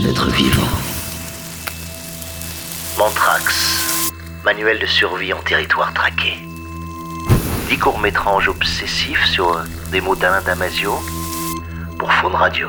d'être vivant. Mantrax, manuel de survie en territoire traqué. Dix courts-métrages obsessifs sur des mots Damasio pour Faune Radio.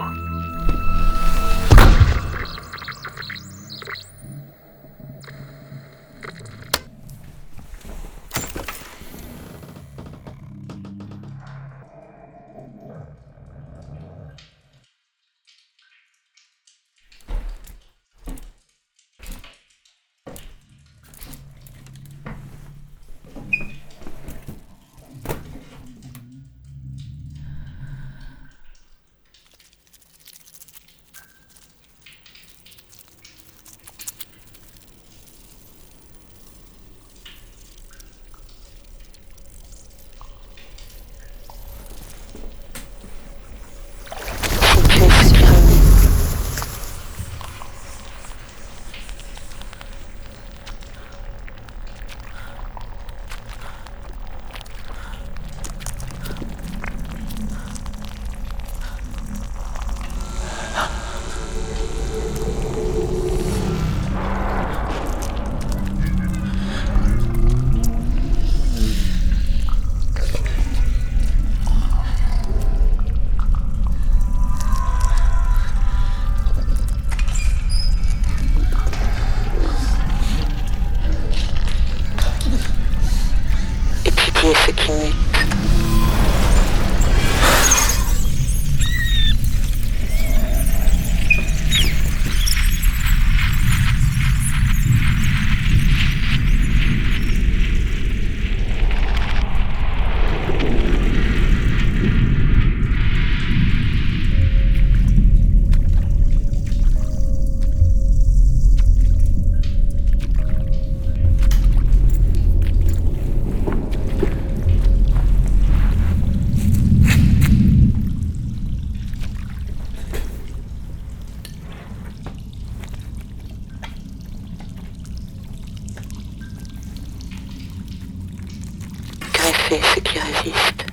Ce qui résiste.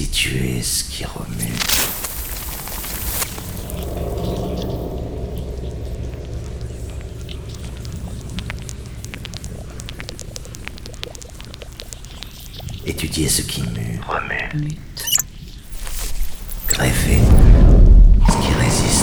Si tu es ce qui remue. Étudier ce qui mue, Remue. greffer ce qui résiste.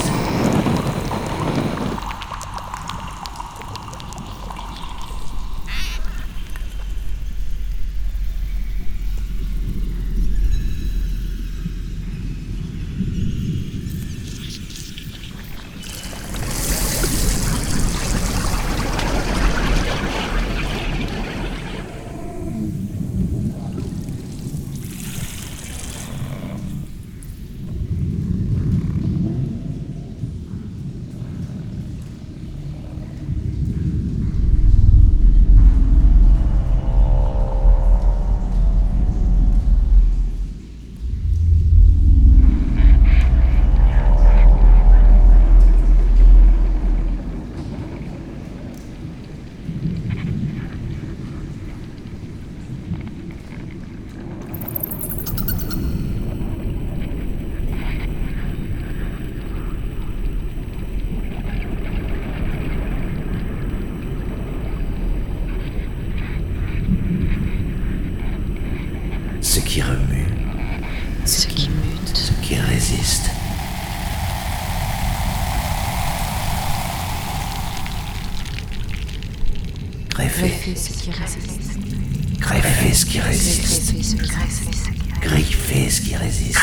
Ce qui remue, Ce qui mute. ce qui résiste. Greffer ce qui résiste. greffer ce qui résiste. Greffer ce qui résiste. Griffer ce qui résiste.